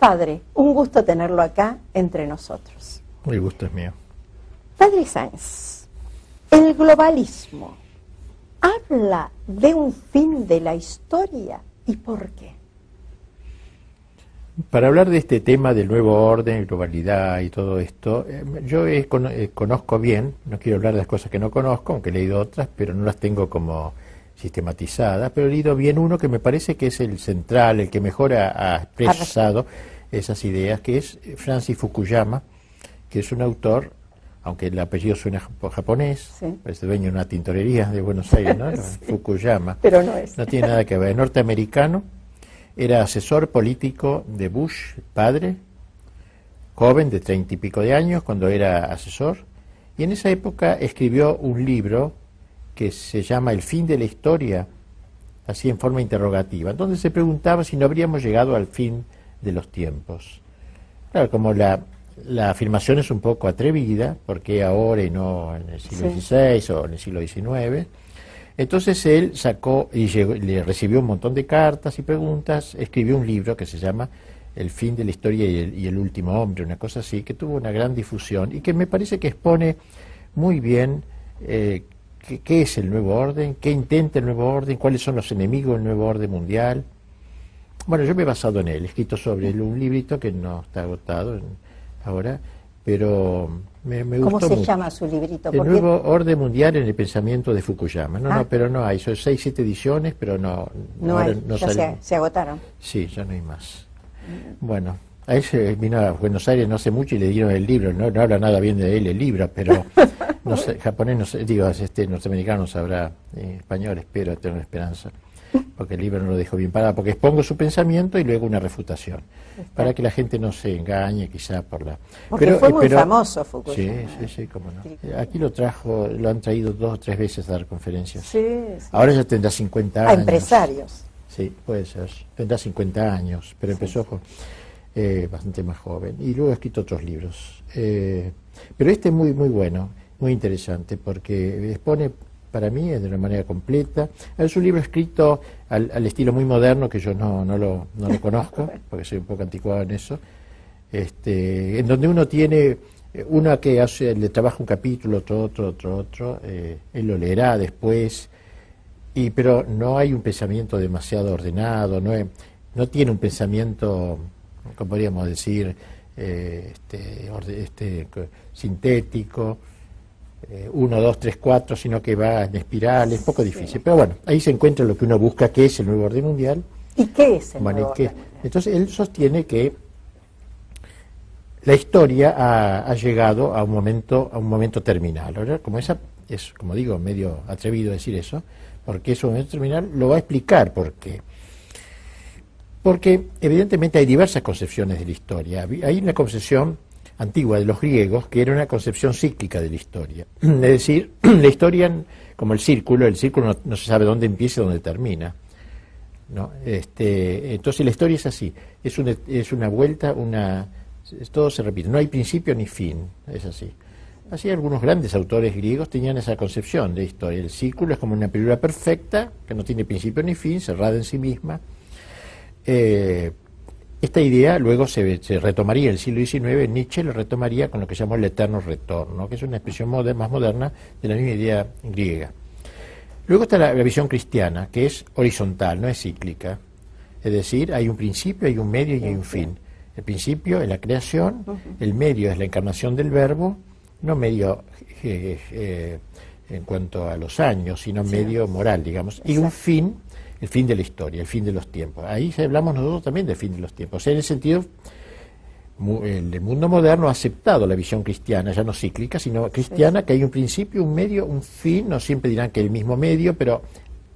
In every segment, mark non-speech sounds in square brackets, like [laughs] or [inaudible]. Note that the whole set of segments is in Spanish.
Padre, un gusto tenerlo acá entre nosotros. El gusto es mío. Padre Sáenz, el globalismo habla de un fin de la historia y por qué. Para hablar de este tema del nuevo orden, globalidad y todo esto, eh, yo eh, conozco bien, no quiero hablar de las cosas que no conozco, aunque he leído otras, pero no las tengo como sistematizadas, pero he leído bien uno que me parece que es el central, el que mejor ha, expresado esas ideas, que es Francis Fukuyama, que es un autor, aunque el apellido suena japonés, es dueño de una tintorería de Buenos Aires, ¿no? [laughs] Fukuyama. Pero no es. No tiene nada que ver, es norteamericano era asesor político de Bush, padre, joven de treinta y pico de años cuando era asesor, y en esa época escribió un libro que se llama El fin de la historia, así en forma interrogativa, donde se preguntaba si no habríamos llegado al fin de los tiempos. Claro, como la, la afirmación es un poco atrevida, porque ahora y no en el siglo XVI o en el siglo XIX, entonces él sacó y le recibió un montón de cartas y preguntas, escribió un libro que se llama El fin de la historia y el, último hombre, una cosa así, que tuvo una gran difusión y que me parece que expone muy bien eh, qué, es el nuevo orden, qué intenta el nuevo orden, cuáles son los enemigos del nuevo orden mundial. Bueno, yo me he basado en él, he escrito sobre él un librito que no está agotado ahora, pero me, me ¿Cómo se llama su librito? El nuevo orden mundial en el pensamiento de Fukuyama. No, no, ah. pero no hay. Son seis, siete ediciones, pero no. No, hay. ya se, agotaron. Sí, ya no hay más. Bueno, ahí se vino a Buenos Aires no hace mucho y le dieron el libro. No, no habla nada bien de él el libro, pero [laughs] no sé, japonés, no sé, digo, este norteamericano sabrá eh, español, espero, tengo esperanza porque el libro no lo dejo bien parado, porque expongo su pensamiento y luego una refutación, para que la gente no se engañe quizá por la... Porque pero, fue eh, muy famoso Fukuyama. Sí, sí, sí, cómo no. Aquí lo trajo, lo han traído dos o tres veces a dar conferencias. Sí, Ahora ya tendrá 50 años. A empresarios. Sí, puede ser. Tendrá 50 años, pero empezó eh, bastante más joven. Y luego ha escrito otros libros. Eh, pero este es muy, muy bueno, muy interesante, porque expone para mí, de una manera completa. Es un libro escrito al, estilo muy moderno, que yo no, no, lo, no lo conozco, [laughs] porque soy un poco anticuado en eso, este, en donde uno tiene, eh, uno que hace, le trabaja un capítulo, otro, otro, otro, otro, eh, él lo leerá después, y, pero no hay un pensamiento demasiado ordenado, no, no tiene un pensamiento, como podríamos decir, eh, este, este, sintético, eh, uno, dos, tres, cuatro, sino que va en espiral, es poco difícil. Pero bueno, ahí se encuentra lo que uno busca, que es el nuevo orden mundial. ¿Y qué es el nuevo orden mundial? Entonces él sostiene que la historia ha, llegado a un momento a un momento terminal. Ahora, como esa es, como digo, medio atrevido decir eso, porque es un momento terminal, lo va a explicar por qué. Porque evidentemente hay diversas concepciones de la historia. Hay una concepción antigua de los griegos, que era una concepción cíclica de la historia. [clears throat] Es decir, [clears throat] la historia, como el círculo, el círculo no, se sabe dónde empieza y dónde termina. ¿no? Este, entonces la historia es así, es una, es una vuelta, una, todo se repite, no hay principio ni fin, es así. Así algunos grandes autores griegos tenían esa concepción de historia. El círculo es como una película perfecta, que no tiene principio ni fin, cerrada en sí misma. Eh, esta idea luego se, retomaría en el siglo XIX, Nietzsche lo retomaría con lo que se llamó el eterno retorno, que es una expresión más moderna de la misma idea griega. Luego está la, visión cristiana, que es horizontal, no es cíclica. Es decir, hay un principio, hay un medio y hay un fin. El principio es la creación, el medio es la encarnación del verbo, no medio eh, eh, en cuanto a los años, sino medio moral, digamos, y un fin el fin de la historia, el fin de los tiempos. Ahí hablamos nosotros también del fin de los tiempos. en el sentido, el mundo moderno ha aceptado la visión cristiana, ya no cíclica, sino cristiana, que hay un principio, un medio, un fin, no siempre dirán que el mismo medio, pero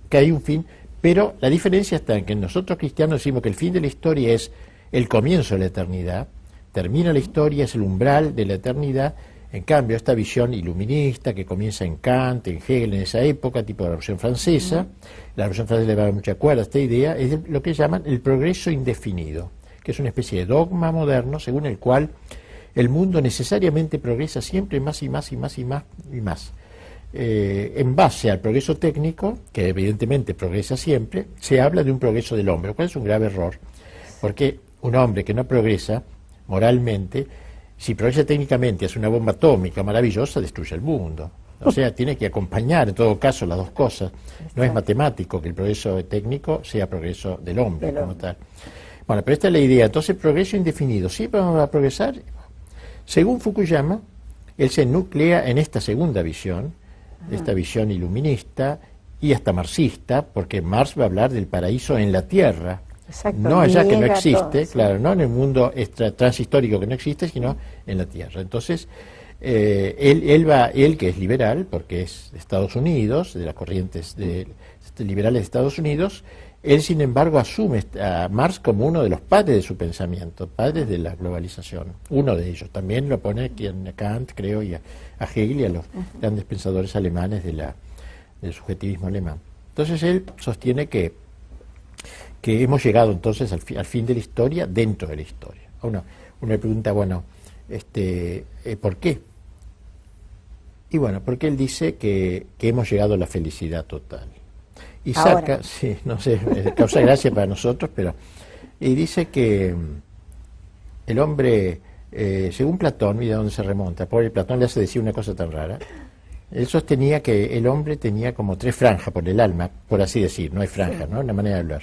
que hay un fin. Pero la diferencia está en que nosotros cristianos decimos que el fin de la historia es el comienzo de la eternidad, termina la historia, es el umbral de la eternidad, en cambio, esta visión iluminista que comienza en Kant, en Hegel en esa época, tipo la Revolución Francesa, la Revolución Francesa le da mucha cuerda a esta idea, es lo que llaman el progreso indefinido, que es una especie de dogma moderno según el cual el mundo necesariamente progresa siempre más y más y más y más y más. Eh, en base al progreso técnico, que evidentemente progresa siempre, se habla de un progreso del hombre, lo cual es un grave error, porque un hombre que no progresa moralmente, si progresa técnicamente, hace una bomba atómica maravillosa, destruye el mundo. O sea, tiene que acompañar en todo caso las dos cosas. No es matemático que el progreso técnico sea progreso del hombre como tal. Bueno, pero esta es la idea. Entonces, progreso indefinido. ¿Siempre vamos a progresar? Según Fukuyama, él se nuclea en esta segunda visión, esta visión iluminista y hasta marxista, porque Marx va a hablar del paraíso en la tierra, no allá que no existe, claro, no en el mundo extra, transhistórico que no existe, sino en la tierra. Entonces, eh, él, él, va, él que es liberal, porque es de Estados Unidos, de las corrientes de, liberales de Estados Unidos, él, sin embargo, asume a Marx como uno de los padres de su pensamiento, padres de la globalización. Uno de ellos. También lo pone aquí a Kant, creo, y a, Hegel y a los grandes pensadores alemanes de la, del subjetivismo alemán. Entonces él sostiene que, que hemos llegado entonces al, al fin de la historia dentro de la historia. Uno, uno le pregunta, bueno, este, eh, ¿por qué? Y bueno, porque él dice que, que hemos llegado a la felicidad total. Y saca, [laughs] sí, no sé, causa gracia para nosotros, pero. Y dice que mm, el hombre, eh, según Platón, mira dónde se remonta, por el Platón le hace decir una cosa tan rara. Él sostenía que el hombre tenía como tres franjas por el alma, por así decir, no hay franja, ¿no? Una manera de hablar.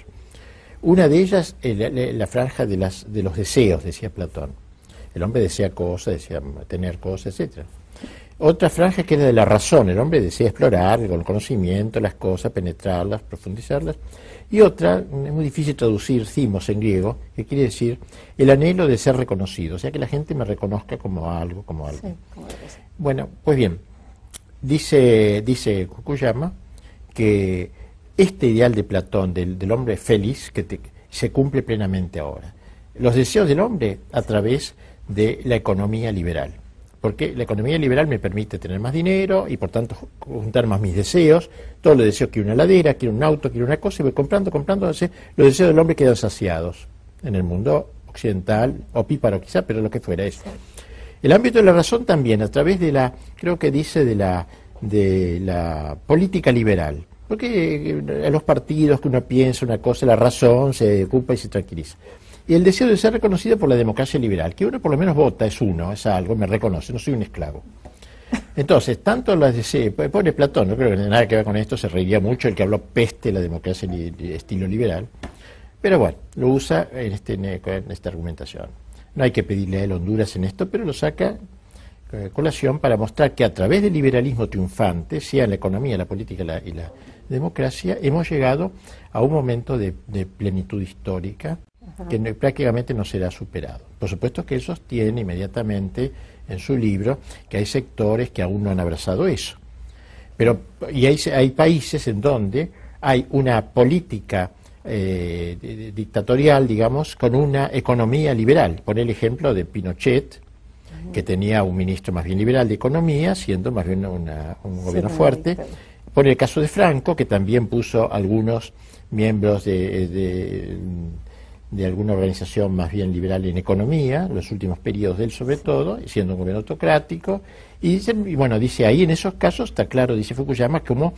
Una de ellas, la, la, franja de, las, de los deseos, decía Platón. El hombre desea cosas, desea tener cosas, etcétera. Otra franja que era de la razón, el hombre desea explorar con el conocimiento las cosas, penetrarlas, profundizarlas. Y otra, es muy difícil traducir cimos en griego, que quiere decir el anhelo de ser reconocido, o sea que la gente me reconozca como algo, como algo. bueno, pues bien, dice, dice Fukuyama que este ideal de Platón, del, hombre feliz, que se cumple plenamente ahora. Los deseos del hombre a través de la economía liberal porque la economía liberal me permite tener más dinero y por tanto juntar más mis deseos. Todos los deseos, quiero una ladera, quiero un auto, quiero una cosa, y voy comprando, comprando. Los deseos del hombre quedan saciados en el mundo occidental, o píparo quizá, pero lo que fuera es. El ámbito de la razón también, a través de la, creo que dice de la, de la política liberal. Porque en eh, los partidos que uno piensa una cosa, la razón se ocupa y se tranquiliza y el deseo de ser reconocido por la democracia liberal, que uno por lo menos vota, es uno, es algo, me reconoce, no soy un esclavo. Entonces, tanto las deseo, pobre Platón, no creo que nada que ver con esto, se reiría mucho el que habló peste de la democracia de estilo liberal, pero bueno, lo usa en, este, en esta argumentación. No hay que pedirle a él Honduras en esto, pero lo saca colación para mostrar que a través del liberalismo triunfante, sea en la economía, la política y la democracia, hemos llegado a un momento de plenitud histórica que prácticamente no será superado. Por supuesto que él sostiene inmediatamente en su libro que hay sectores que aún no han abrazado eso. Pero, y hay, hay países en donde hay una política eh, dictatorial, digamos, con una economía liberal. Por el ejemplo de Pinochet, que tenía un ministro más bien liberal de economía, siendo más bien un gobierno fuerte. Por el caso de Franco, que también puso algunos miembros de de alguna organización más bien liberal en economía, los últimos periodos de él sobre todo, siendo un gobierno autocrático, y, dice, y bueno, dice ahí en esos casos está claro, dice Fukuyama, como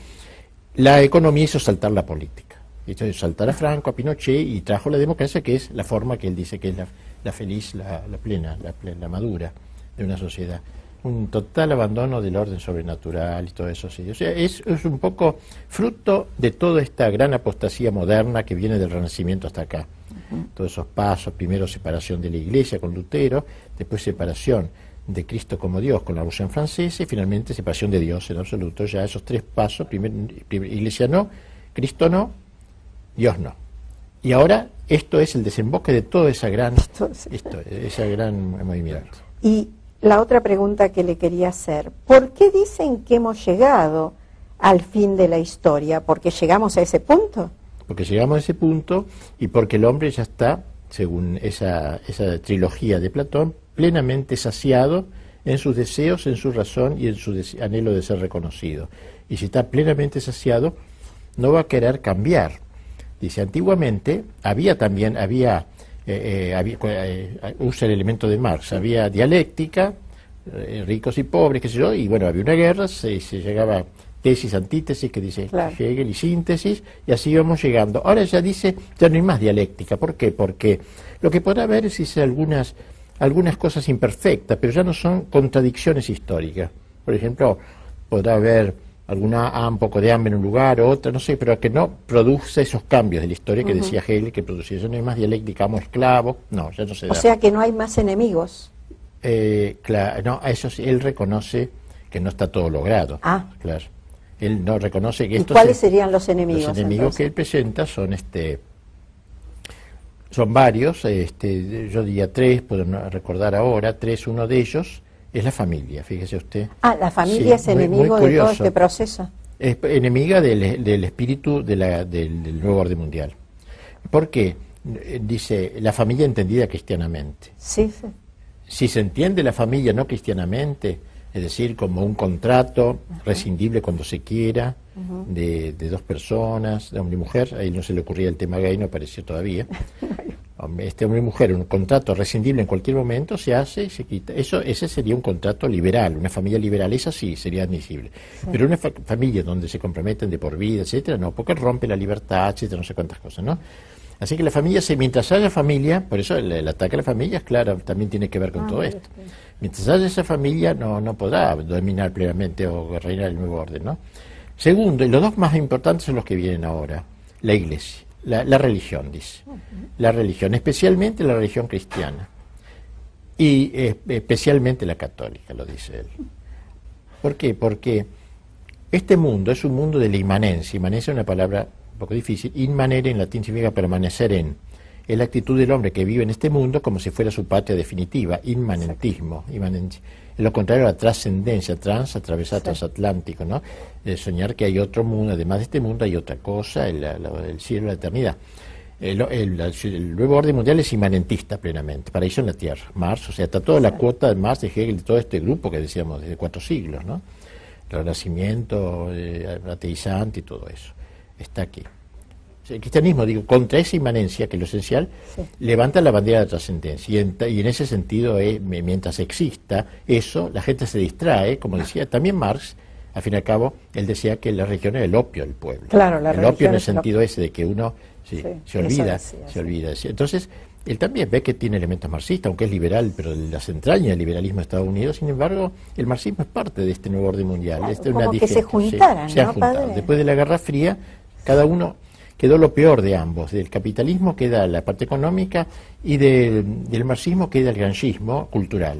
la economía hizo saltar la política. Hizo saltar a Franco, a Pinochet y trajo la democracia, que es la forma que él dice que es la, feliz, la, plena, la, plena, madura de una sociedad. Un total abandono del orden sobrenatural y todo eso. Sí. O sea, es, es un poco fruto de toda esta gran apostasía moderna que viene del Renacimiento hasta acá todos esos pasos, primero separación de la Iglesia con Lutero, después separación de Cristo como Dios con la Revolución Francesa y finalmente separación de Dios en absoluto. Ya esos tres pasos, primero, Iglesia no, Cristo no, Dios no. Y ahora esto es el desemboque de toda esa gran, [laughs] esto, esa gran movimiento. Y la otra pregunta que le quería hacer, ¿por qué dicen que hemos llegado al fin de la historia? ¿Porque llegamos a ese punto? porque llegamos a ese punto y porque el hombre ya está, según esa, esa trilogía de Platón, plenamente saciado en sus deseos, en su razón y en su anhelo de ser reconocido. Y si está plenamente saciado, no va a querer cambiar. Dice, antiguamente había también, había, eh, eh, eh, usa el elemento de Marx, había dialéctica, ricos y pobres, qué sé yo, y bueno, había una guerra, se, se llegaba tesis, antítesis, que dice Claro. Hegel, y síntesis, y así vamos llegando. Ahora ya dice, ya no hay más dialéctica. ¿Por qué? Porque lo que podrá haber es dice, algunas, algunas cosas imperfectas, pero ya no son contradicciones históricas. Por ejemplo, podrá haber alguna ah, un poco de hambre en un lugar, otra, no sé, pero que no produce esos cambios de la historia que decía Hegel que producía. Ya no hay más dialéctica, amo esclavo, no, ya no se O da. sea que no hay más enemigos. Eh, claro, no, eso sí, él reconoce que no está todo logrado. Ah. Claro. Él no reconoce que ¿Y esto cuáles se- serían los enemigos? los enemigos que él presenta son este son varios, este, yo diría tres, puedo recordar ahora, tres, uno de ellos es la familia, fíjese usted. Ah, la familia Sí, es muy- enemigo muy de todo este proceso. Es enemiga del, del espíritu de la- del, del nuevo orden mundial. ¿Por qué? Eh, Dice, la familia entendida cristianamente. Sí, sí. Si se entiende la familia no cristianamente, es decir, como un contrato rescindible cuando se quiera, de, de dos personas, de hombre y mujer, a él no se le ocurría el tema gay, no apareció todavía. [laughs] Este hombre y mujer, un contrato rescindible en cualquier momento, se hace y se quita. Eso, ese sería un contrato liberal, una familia liberal, esa sí sería admisible. Pero una fa- familia donde se comprometen de por vida, etcétera, no, porque rompe la libertad, etcétera, no sé cuántas cosas, ¿no? Así que la familia, se, mientras haya familia, por eso el, el ataque a la familia, es claro, también tiene que ver con todo esto. Mientras haya esa familia, no, no podrá dominar plenamente o reinar el nuevo orden, ¿no? Segundo, y los dos más importantes son los que vienen ahora, la iglesia, la, religión, dice. La religión, especialmente la religión cristiana. Y eh, especialmente la católica, lo dice él. ¿Por qué? Porque este mundo es un mundo de la inmanencia. Inmanencia es una palabra un poco difícil. Inmanere en latín significa permanecer en. Es la actitud del hombre que vive en este mundo como si fuera su patria definitiva. Inmanentismo. inmanencia. Es lo contrario a la trascendencia, trans, atravesar transatlántico, ¿no? Soñar que hay otro mundo, además de este mundo hay otra cosa, el, la- el cielo, la eternidad. El, el- el nuevo orden mundial es inmanentista plenamente, paraíso en la Tierra, Marx, o sea, está toda la cuota de Marx, de Hegel, de todo este grupo que decíamos desde cuatro siglos, ¿no? El renacimiento, eh, ateizante y todo eso, está aquí. El cristianismo, digo, contra esa inmanencia, que es lo esencial, levanta la bandera de la trascendencia. Y en, ta- y en ese sentido, eh, mi- mientras exista eso, la gente se distrae, como decía también Marx, al fin y al cabo, él decía que la religión era el opio del pueblo. Claro, la el opio en el es sentido ese de que uno sí, Sí, se olvida, decía, se olvida. Entonces, él también ve que tiene elementos marxistas, aunque es liberal, pero las entrañas del liberalismo de Estados Unidos, sin embargo, el marxismo es parte de este nuevo orden mundial. Claro, Este es como una que se digestión, juntaran, se han ¿no, juntado. padre? Después de la Guerra Fría, cada uno quedó lo peor de ambos. Del capitalismo queda la parte económica y del, del marxismo queda el granchismo cultural,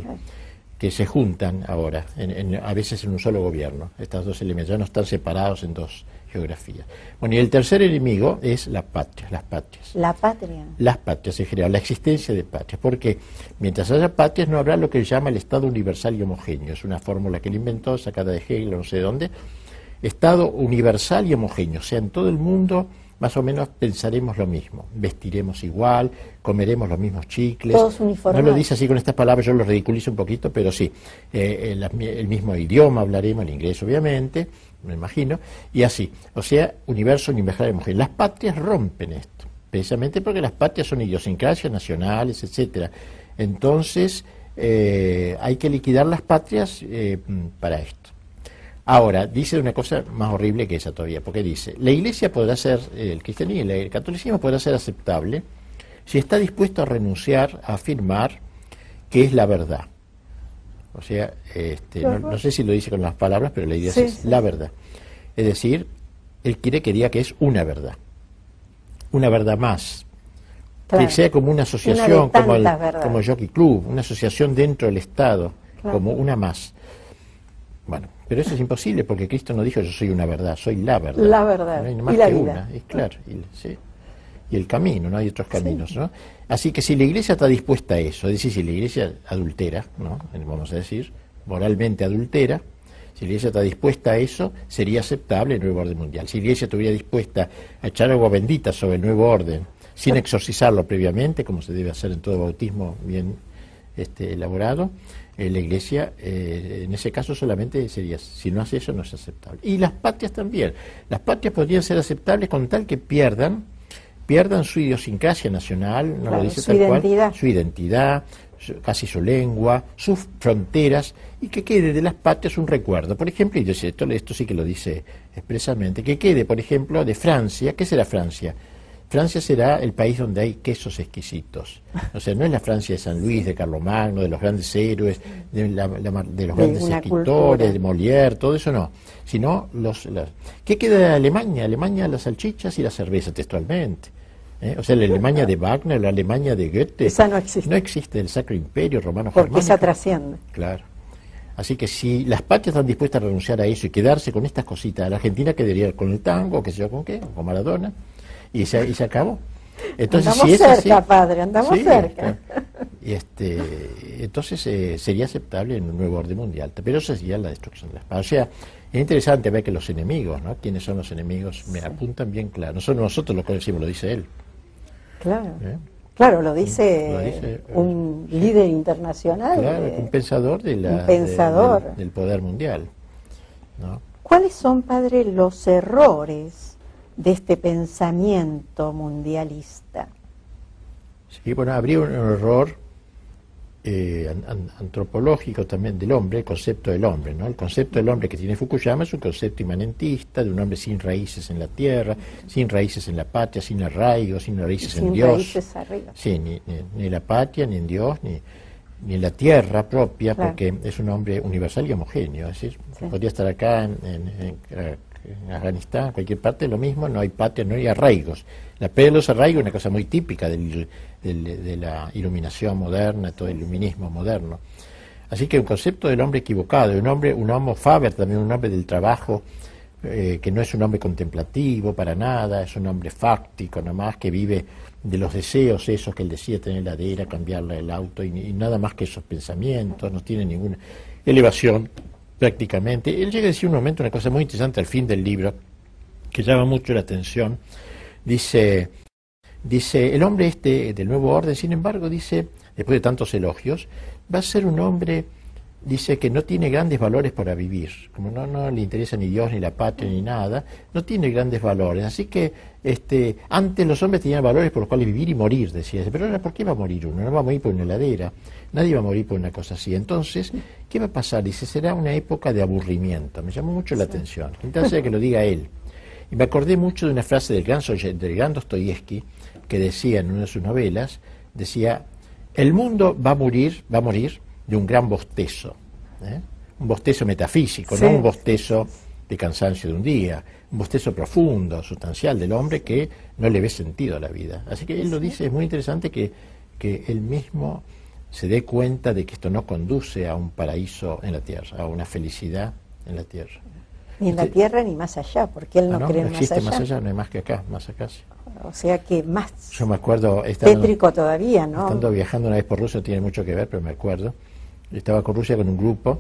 que se juntan ahora, en- en- a veces en un solo gobierno. Estos dos elementos ya no están separados en dos geografías. Bueno, y el tercer enemigo es la patria, las patrias La patria. las patrias en general, la existencia de patrias, porque mientras haya patrias no habrá lo que él llama el Estado universal y homogéneo, es una fórmula que él inventó, sacada de Hegel, no sé dónde, Estado universal y homogéneo, o sea, en todo el mundo más o menos pensaremos lo mismo, vestiremos igual, comeremos los mismos chicles. Todos No uniformados. lo dice así con estas palabras, yo lo ridiculizo un poquito, pero sí, eh, el, el mismo idioma hablaremos, el inglés obviamente, me imagino, y así, o sea, universo universal homogéneo. Las patrias rompen esto, precisamente porque las patrias son idiosincrasias nacionales, etcétera. Entonces, eh, hay que liquidar las patrias eh, para esto. Ahora, dice una cosa más horrible que esa todavía, porque dice, la iglesia podrá ser, el cristianismo, el catolicismo podrá ser aceptable si está dispuesto a renunciar a afirmar que es la verdad. O sea, este, no, no sé si lo dice con las palabras, pero la idea Sí, es sí. la verdad. Es decir, él quiere que diga que es una verdad, una verdad más, Claro. que sea como una asociación, como el, como el Jockey Club, una asociación dentro del Estado, Claro. como una más. Bueno, pero eso es imposible porque Cristo no dijo yo soy una verdad, soy la verdad. La verdad. No hay Y más la que vida. una, es claro. Y, sí. Y el camino, no hay otros caminos, ¿no? Así que si la Iglesia está dispuesta a eso, es decir, si la Iglesia adultera, ¿no? Vamos a decir, moralmente adultera, si la Iglesia está dispuesta a eso, sería aceptable el nuevo orden mundial. Si la Iglesia estuviera dispuesta a echar agua bendita sobre el nuevo orden, sin exorcizarlo previamente, como se debe hacer en todo bautismo bien este, elaborado, eh, la Iglesia eh, en ese caso solamente sería, si no hace eso no es aceptable. Y las patrias también. Las patrias podrían ser aceptables con tal que pierdan pierdan su idiosincrasia nacional, no Claro, lo dice su tal identidad. cual, su identidad, su- casi su lengua, sus fronteras, y que quede de las patrias un recuerdo. Por ejemplo, y dice esto, esto sí que lo dice expresamente, que quede, por ejemplo, de Francia, ¿qué será Francia? Francia será el país donde hay quesos exquisitos. O sea, no es la Francia de San Luis, de Carlomagno, de los grandes héroes, de, la- la de los De grandes escritores, cultura. de Molière, todo eso no. Sino los, las- ¿Qué queda de Alemania? Alemania, las salchichas y la cerveza, textualmente. ¿Eh? O sea, la Alemania de Wagner, la Alemania de Goethe. Esa no existe. No existe el Sacro Imperio Romano Porque esa trasciende. Claro. Así que si las patrias están dispuestas a renunciar a eso y quedarse con estas cositas, la Argentina quedaría con el tango, qué sé yo con qué, con Maradona, y se, y se acabó. Entonces, Andamos si es cerca, así- padre, andamos Sí, cerca. Y este, entonces eh, sería aceptable en un nuevo orden mundial, pero eso sería la destrucción de las patrias. O sea, es interesante ver que los enemigos, ¿no? ¿Quiénes son los enemigos? Me apuntan bien claro. No son nosotros los que decimos, lo dice él. Claro. ¿eh? Claro, lo dice, Lo dice, eh, un líder internacional. Claro, un pensador, de la, un de- pensador. del- del poder mundial. ¿no? ¿Cuáles son, padre, los errores de este pensamiento mundialista? Sí, bueno, habría un error eh, an- an- antropológico también del hombre, el concepto del hombre, ¿no? El concepto del hombre que tiene Fukuyama es un concepto imanentista, de un hombre sin raíces en la tierra, sin raíces en la patria, sin arraigo, sin raíces en Sin Dios. raíces arriba. Sí, ni, ni, ni en la patria, ni en Dios, ni, ni en la tierra propia, Claro. porque es un hombre universal y homogéneo. Es decir, Sí. podría estar acá en, en- en- en Afganistán, en cualquier parte, lo mismo, no hay patria, no hay arraigos. La pérdida de los arraigos es una cosa muy típica del- del- de la iluminación moderna, todo el iluminismo moderno. Así que un concepto del hombre equivocado, un hombre, un homo faber también, un hombre del trabajo, eh, que no es un hombre contemplativo para nada, es un hombre fáctico nomás, que vive de los deseos esos que él decía, tener ladera, cambiarle el auto y nada más que esos pensamientos, no tiene ninguna elevación prácticamente. Él llega a decir un momento una cosa muy interesante al fin del libro, que llama mucho la atención. Dice, dice, el hombre este del nuevo orden, sin embargo, dice, después de tantos elogios, va a ser un hombre, dice, que no tiene grandes valores para vivir, como no, no le interesa ni Dios, ni la patria, ni nada, no tiene grandes valores. Así que este, antes los hombres tenían valores por los cuales vivir y morir, decía. Pero ahora, ¿por qué va a morir uno? No va a morir por una heladera, nadie va a morir por una cosa así. Entonces, ¿qué va a pasar? Dice, será una época de aburrimiento. Me llamó mucho la atención. Entonces, que lo diga él. Y me acordé mucho de una frase del gran, del gran Dostoyevsky que decía en una de sus novelas, decía, el mundo va a morir, va a morir de un gran bostezo. ¿eh? Un bostezo metafísico, Sí. no un bostezo de cansancio de un día, un bostezo profundo, sustancial del hombre que no le ve sentido a la vida. Así que él lo dice, es muy interesante que, que él mismo se dé cuenta de que esto no conduce a un paraíso en la tierra, a una felicidad en la tierra. Ni en la tierra ni más allá, porque él no, Ah, no, cree no en existe más más allá. allá, no hay más que acá, más acá. sí. O sea que más Yo me acuerdo, estando, tétrico todavía, ¿no? estando viajando una vez por Rusia, no tiene mucho que ver, pero me acuerdo, estaba con Rusia con un grupo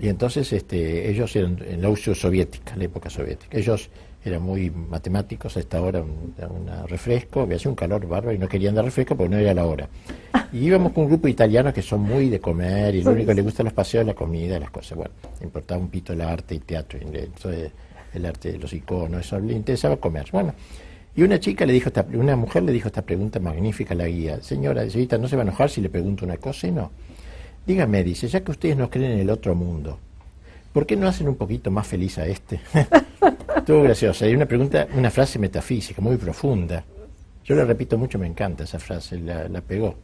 y entonces este, ellos eran en la Unión Soviética, la época soviética. Ellos eran muy matemáticos, a esta hora un, un refresco, había sido un calor bárbaro y no querían dar refresco porque no era la hora. [laughs] Y íbamos con un grupo de italianos que son muy de comer y lo único que les gusta los paseos la comida las cosas. Bueno, le importaba un pito el arte y teatro, entonces, el arte de los iconos, eso le interesaba comer. Bueno, y una chica le dijo, esta, una mujer le dijo esta pregunta magnífica a la guía. Señora, señorita, ¿no se va a enojar si le pregunto una cosa? Y no. Dígame, dice, ya que ustedes no creen en el otro mundo, ¿por qué no hacen un poquito más feliz a este? [laughs] Estuvo graciosa. Y una pregunta, una frase metafísica, muy profunda. Yo la repito mucho, me encanta esa frase, la, la pegó.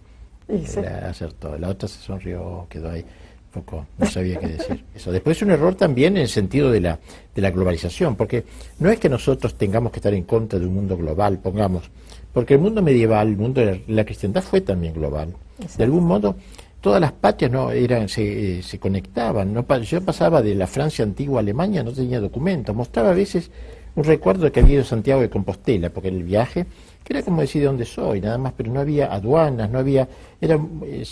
Sí, sí. La acertó. La otra se sonrió, quedó ahí. Un poco, no sabía qué decir. [laughs] Eso. Después es un error también en el sentido de la, de la globalización, porque no es que nosotros tengamos que estar en contra de un mundo global, pongamos, porque el mundo medieval, el mundo de la, la cristiandad fue también global. De algún modo, todas las patrias no eran se, eh, se conectaban. No, yo pasaba de la Francia antigua a Alemania, no tenía documentos, mostraba a veces un recuerdo que había ido Santiago de Compostela, porque el viaje, que era como decir de dónde soy, nada más, pero no había aduanas, no había, era,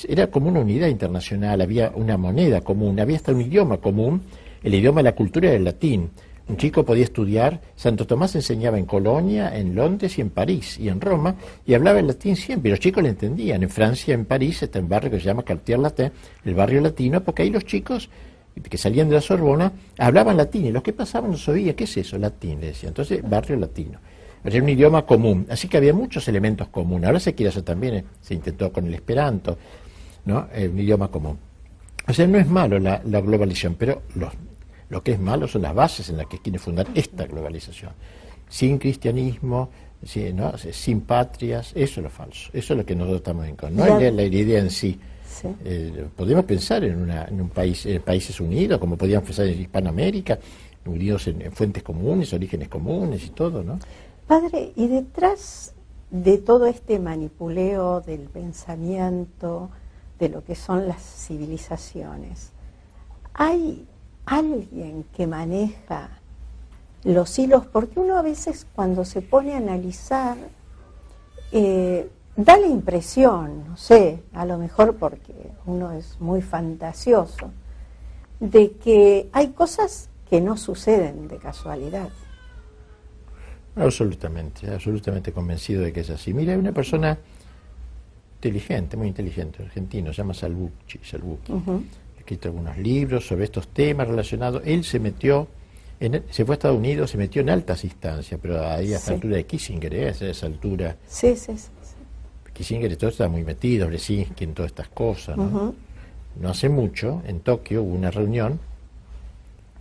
era como una unidad internacional, había una moneda común, había hasta un idioma común, el idioma de la cultura era el latín. Un chico podía estudiar, Santo Tomás enseñaba en Colonia, en Londres y en París y en Roma, y hablaba el latín siempre, y los chicos le entendían. En Francia, en París, está un barrio que se llama Cartier Latin, el barrio latino, porque ahí los chicos que salían de la Sorbona hablaban latín, y los que pasaban no sabían, ¿qué es eso? Latín, le decían. Entonces, barrio latino. era un idioma común, así que había muchos elementos comunes. Ahora se quiere hacer también, eh, se intentó con el esperanto, ¿no? Eh, un idioma común. O sea, no es malo la, globalización, pero lo que es malo son las bases en las que quiere fundar esta globalización. Sin cristianismo, sin patrias, eso es lo falso, eso es lo que nosotros estamos en contra. No la, idea en sí. Eh, podemos pensar en, un país, en países unidos, como podíamos pensar en Hispanoamérica, unidos en, fuentes comunes, orígenes comunes y todo, ¿no? Padre, y detrás de todo este manipuleo del pensamiento, de lo que son las civilizaciones, ¿hay alguien que maneja los hilos? Porque uno a veces cuando se pone a analizar, eh, da la impresión, no sé, a lo mejor porque uno es muy fantasioso, de que hay cosas que no suceden de casualidad. Absolutamente, absolutamente convencido de que es así. Mira, hay una persona inteligente, muy inteligente, argentino, se llama Salvucci. Ha escrito algunos libros sobre estos temas relacionados. Él se metió, en, se fue a Estados Unidos, se metió en altas instancias, pero ahí a esa altura de Kissinger, ¿eh? a esa altura. Sí, sí, sí. Kissinger todo está muy metido, Brzezinski en todas estas cosas. ¿no? no hace mucho, en Tokio, hubo una reunión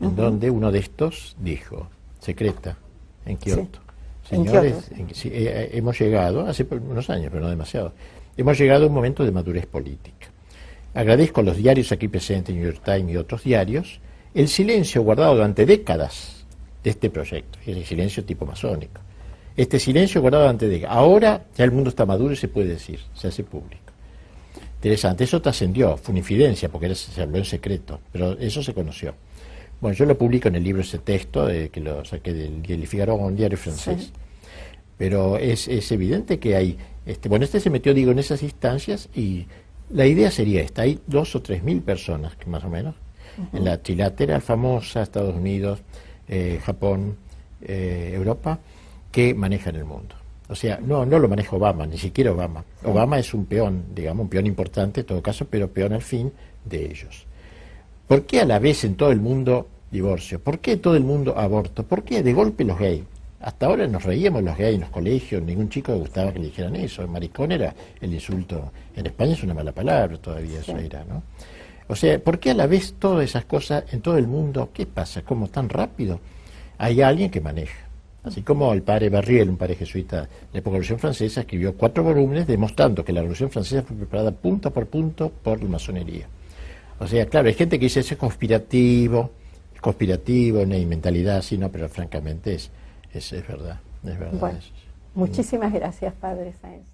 en donde uno de estos dijo, secreta, en Kioto. Señores, eh, eh, hemos llegado, hace unos años, pero no demasiado, hemos llegado a un momento de madurez política. Agradezco a los diarios aquí presentes, New York Times y otros diarios, el silencio guardado durante décadas de este proyecto, el silencio tipo masónico. Este silencio guardado durante décadas. Ahora ya el mundo está maduro y se puede decir, se hace público. Interesante, eso trascendió, fue una infidencia porque se habló en secreto, pero eso se conoció. Bueno, yo lo publico en el libro ese texto, de, que lo saqué del, del Figaro, un diario francés. Pero es, es, evidente que hay, este, bueno, este se metió, digo, en esas instancias y la idea sería esta, hay dos o tres mil personas, que más o menos, en la trilateral famosa, Estados Unidos, eh, Japón, eh, Europa, que manejan el mundo. O sea, no, no lo maneja Obama, ni siquiera Obama. Obama es un peón, digamos, un peón importante en todo caso, pero peón al fin de ellos. ¿Por qué a la vez en todo el mundo divorcio? ¿Por qué todo el mundo aborto? ¿Por qué de golpe los gays? Hasta ahora nos reíamos los gays en los colegios, ningún chico le gustaba que le dijeran eso. El maricón era el insulto. En España es una mala palabra todavía, eso era, ¿no? O sea, ¿por qué a la vez todas esas cosas en todo el mundo? ¿Qué pasa? ¿Cómo tan rápido? Hay alguien que maneja. Así como el padre Barriel, un padre jesuita de la época de la Revolución Francesa, escribió cuatro volúmenes demostrando que la Revolución Francesa fue preparada punto por punto por la masonería. O sea, claro, hay gente que dice eso es conspirativo, conspirativo, no hay mentalidad así, no, pero francamente es, es, verdad, es verdad. muchísimas gracias, Padre Sáenz.